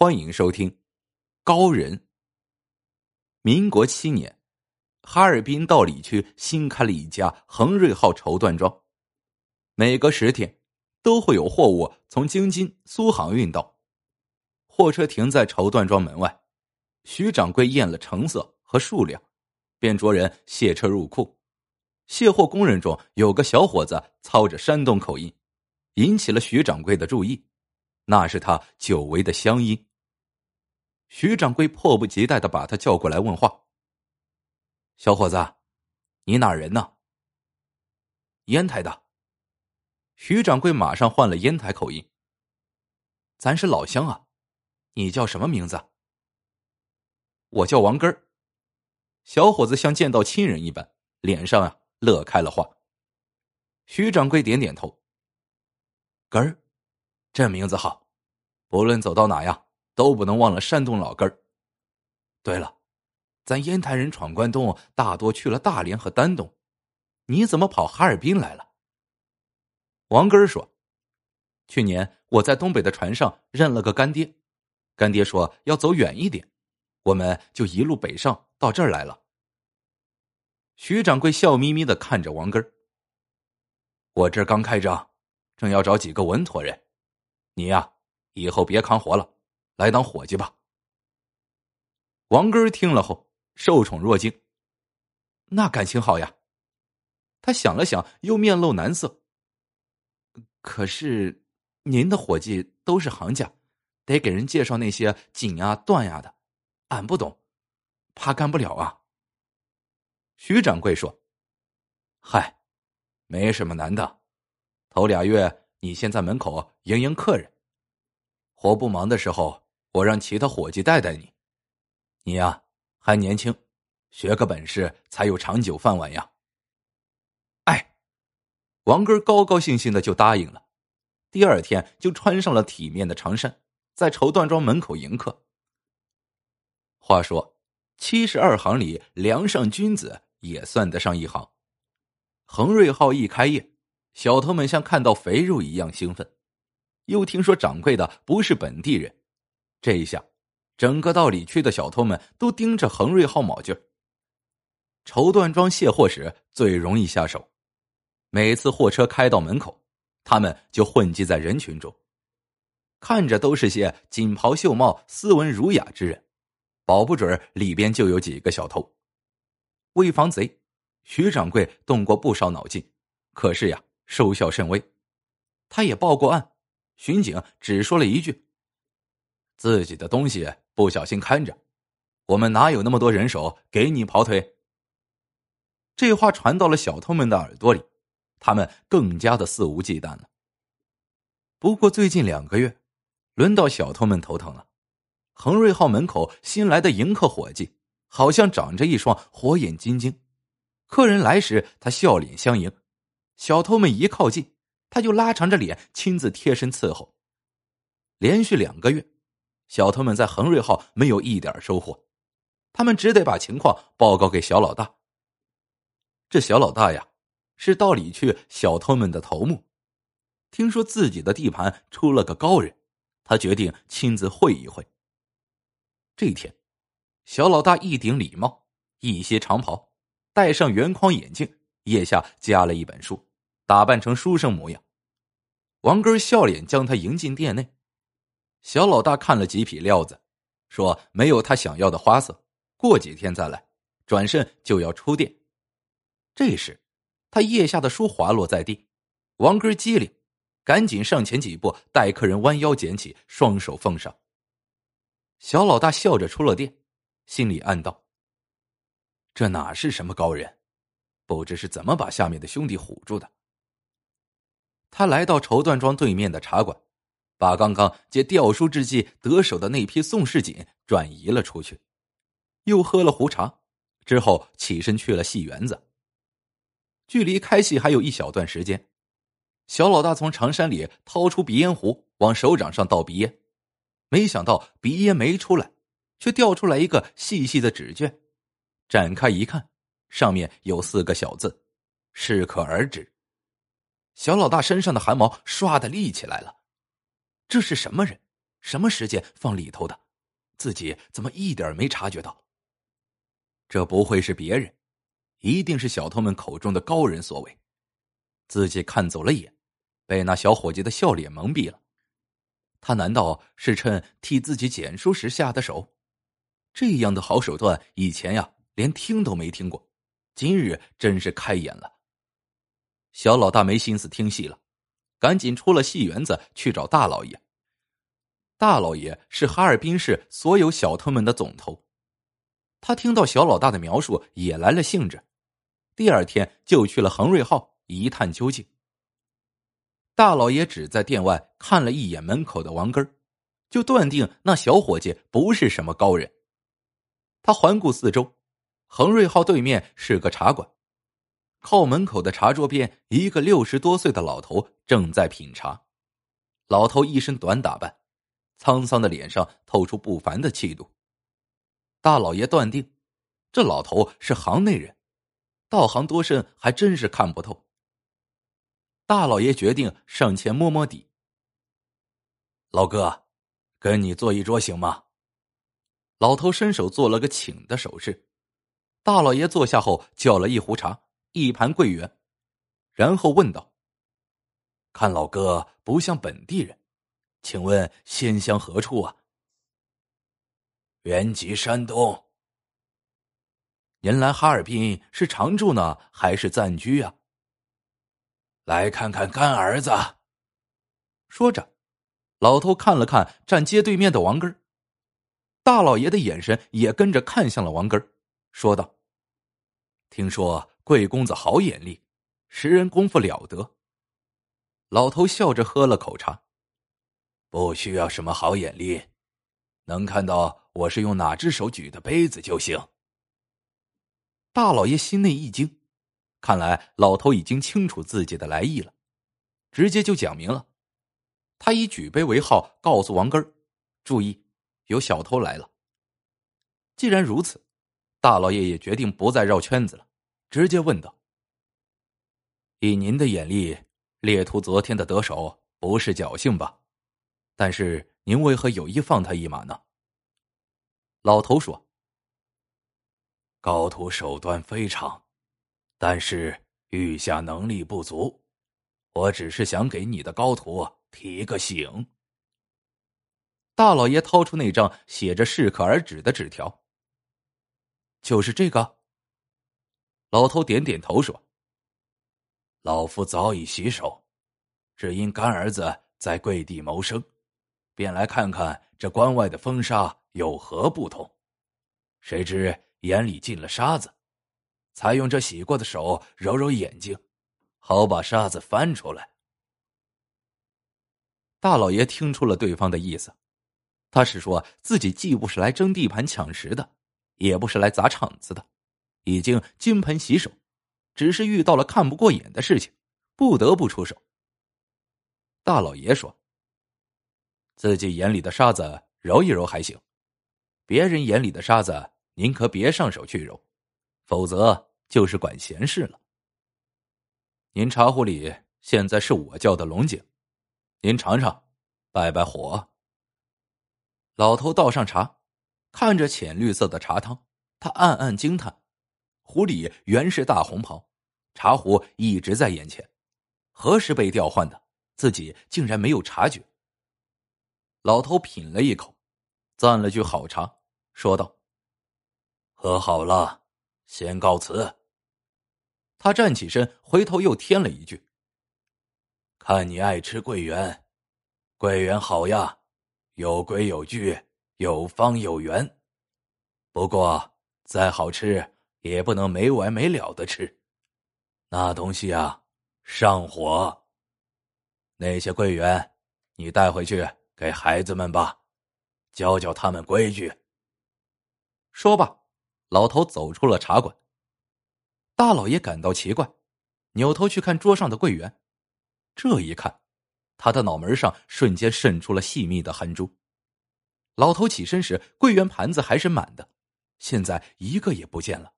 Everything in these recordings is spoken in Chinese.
欢迎收听《高人》。民国七年，哈尔滨道里区新开了一家恒瑞号绸缎庄，每隔十天都会有货物从京津苏杭运到。货车停在绸缎庄门外，徐掌柜验了成色和数量，便着人卸车入库。卸货工人中有个小伙子操着山东口音，引起了徐掌柜的注意。那是他久违的乡音。徐掌柜迫不及待的把他叫过来问话：“小伙子，你哪人呢？”“烟台的。”徐掌柜马上换了烟台口音：“咱是老乡啊，你叫什么名字？”“我叫王根儿。”小伙子像见到亲人一般，脸上啊乐开了花。徐掌柜点点头：“根儿，这名字好，不论走到哪呀。”都不能忘了山东老根儿。对了，咱烟台人闯关东，大多去了大连和丹东，你怎么跑哈尔滨来了？王根儿说：“去年我在东北的船上认了个干爹，干爹说要走远一点，我们就一路北上到这儿来了。”徐掌柜笑眯眯的看着王根儿：“我这刚开张，正要找几个稳妥人，你呀，以后别扛活了。”来当伙计吧。王根听了后受宠若惊，那感情好呀。他想了想，又面露难色。可是您的伙计都是行家，得给人介绍那些锦呀、缎呀的，俺不懂，怕干不了啊。徐掌柜说：“嗨，没什么难的。头俩月你先在门口迎迎客人，活不忙的时候。”我让其他伙计带带你，你呀还年轻，学个本事才有长久饭碗呀。哎，王根高高兴兴的就答应了，第二天就穿上了体面的长衫，在绸缎庄门口迎客。话说，七十二行里，梁上君子也算得上一行。恒瑞号一开业，小偷们像看到肥肉一样兴奋，又听说掌柜的不是本地人。这一下，整个道里区的小偷们都盯着恒瑞号卯劲儿。绸缎庄卸货时最容易下手，每次货车开到门口，他们就混迹在人群中，看着都是些锦袍绣帽、斯文儒雅之人，保不准里边就有几个小偷。为防贼，徐掌柜动过不少脑筋，可是呀，收效甚微。他也报过案，巡警只说了一句。自己的东西不小心看着，我们哪有那么多人手给你跑腿？这话传到了小偷们的耳朵里，他们更加的肆无忌惮了。不过最近两个月，轮到小偷们头疼了。恒瑞号门口新来的迎客伙计，好像长着一双火眼金睛，客人来时他笑脸相迎，小偷们一靠近，他就拉长着脸亲自贴身伺候。连续两个月。小偷们在恒瑞号没有一点收获，他们只得把情况报告给小老大。这小老大呀，是道里区小偷们的头目，听说自己的地盘出了个高人，他决定亲自会一会。这一天，小老大一顶礼帽，一袭长袍，戴上圆框眼镜，腋下夹了一本书，打扮成书生模样。王根笑脸将他迎进店内。小老大看了几匹料子，说没有他想要的花色，过几天再来。转身就要出店，这时他腋下的书滑落在地，王根机灵，赶紧上前几步，带客人弯腰捡起，双手奉上。小老大笑着出了店，心里暗道：这哪是什么高人，不知是怎么把下面的兄弟唬住的。他来到绸缎庄对面的茶馆。把刚刚借吊书之际得手的那批宋世锦转移了出去，又喝了壶茶，之后起身去了戏园子。距离开戏还有一小段时间，小老大从长衫里掏出鼻烟壶，往手掌上倒鼻烟，没想到鼻烟没出来，却掉出来一个细细的纸卷，展开一看，上面有四个小字：“适可而止。”小老大身上的汗毛唰的立起来了。这是什么人？什么时间放里头的？自己怎么一点没察觉到？这不会是别人，一定是小偷们口中的高人所为。自己看走了眼，被那小伙计的笑脸蒙蔽了。他难道是趁替自己捡书时下的手？这样的好手段，以前呀连听都没听过，今日真是开眼了。小老大没心思听戏了，赶紧出了戏园子去找大老爷。大老爷是哈尔滨市所有小偷们的总头，他听到小老大的描述，也来了兴致。第二天就去了恒瑞号一探究竟。大老爷只在店外看了一眼门口的王根就断定那小伙计不是什么高人。他环顾四周，恒瑞号对面是个茶馆，靠门口的茶桌边，一个六十多岁的老头正在品茶。老头一身短打扮，沧桑的脸上透出不凡的气度。大老爷断定，这老头是行内人，道行多深还真是看不透。大老爷决定上前摸摸底。老哥，跟你坐一桌行吗？老头伸手做了个请的手势。大老爷坐下后，叫了一壶茶，一盘桂圆，然后问道：“看老哥不像本地人，请问仙乡何处啊？”“原籍山东。”“您来哈尔滨是常住呢，还是暂居啊？”来看看干儿子。说着，老头看了看站街对面的王根大老爷的眼神也跟着看向了王根说道：“听说贵公子好眼力，识人功夫了得。”老头笑着喝了口茶，不需要什么好眼力，能看到我是用哪只手举的杯子就行。大老爷心内一惊。看来老头已经清楚自己的来意了，直接就讲明了。他以举杯为号，告诉王根儿：“注意，有小偷来了。”既然如此，大老爷也决定不再绕圈子了，直接问道：“以您的眼力，猎徒昨天的得手不是侥幸吧？但是您为何有意放他一马呢？”老头说：“高徒手段非常。”但是御下能力不足，我只是想给你的高徒提个醒。大老爷掏出那张写着“适可而止”的纸条，就是这个。老头点点头说：“老夫早已洗手，只因干儿子在贵地谋生，便来看看这关外的风沙有何不同。谁知眼里进了沙子。”才用这洗过的手揉揉眼睛，好把沙子翻出来。大老爷听出了对方的意思，他是说自己既不是来争地盘抢食的，也不是来砸场子的，已经金盆洗手，只是遇到了看不过眼的事情，不得不出手。大老爷说：“自己眼里的沙子揉一揉还行，别人眼里的沙子，您可别上手去揉，否则。”就是管闲事了。您茶壶里现在是我叫的龙井，您尝尝，败败火。老头倒上茶，看着浅绿色的茶汤，他暗暗惊叹：壶里原是大红袍，茶壶一直在眼前，何时被调换的？自己竟然没有察觉。老头品了一口，赞了句好茶，说道：“喝好了，先告辞。”他站起身，回头又添了一句：“看你爱吃桂圆，桂圆好呀，有规有矩，有方有圆。不过再好吃，也不能没完没了的吃，那东西啊，上火。那些桂圆，你带回去给孩子们吧，教教他们规矩。”说罢，老头走出了茶馆。大老爷感到奇怪，扭头去看桌上的桂圆，这一看，他的脑门上瞬间渗出了细密的汗珠。老头起身时，桂圆盘子还是满的，现在一个也不见了。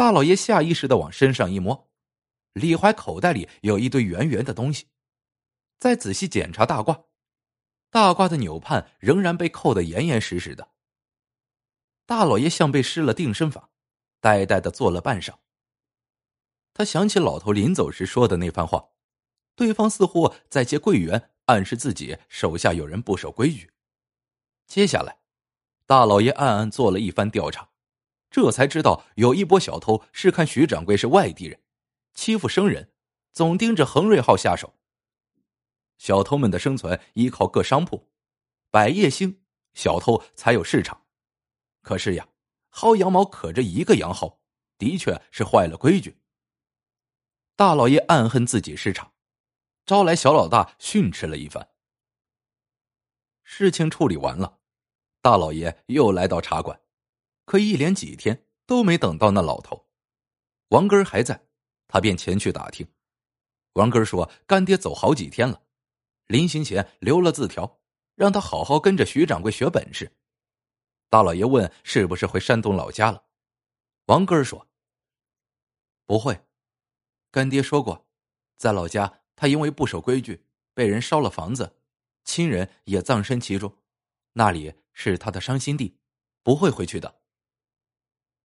大老爷下意识的往身上一摸，李怀口袋里有一堆圆圆的东西。再仔细检查大褂，大褂的纽畔仍然被扣得严严实实的。大老爷像被施了定身法，呆呆的坐了半晌。他想起老头临走时说的那番话，对方似乎在借桂圆暗示自己手下有人不守规矩。接下来，大老爷暗暗做了一番调查，这才知道有一波小偷是看徐掌柜是外地人，欺负生人，总盯着恒瑞号下手。小偷们的生存依靠各商铺，百业兴，小偷才有市场。可是呀，薅羊毛可这一个羊薅，的确是坏了规矩。大老爷暗恨自己失常，招来小老大训斥了一番。事情处理完了，大老爷又来到茶馆，可一连几天都没等到那老头。王根还在，他便前去打听。王根说：“干爹走好几天了。”临行前留了字条，让他好好跟着徐掌柜学本事。大老爷问：“是不是回山东老家了？”王根说：“不会，干爹说过，在老家他因为不守规矩，被人烧了房子，亲人也葬身其中，那里是他的伤心地，不会回去的。”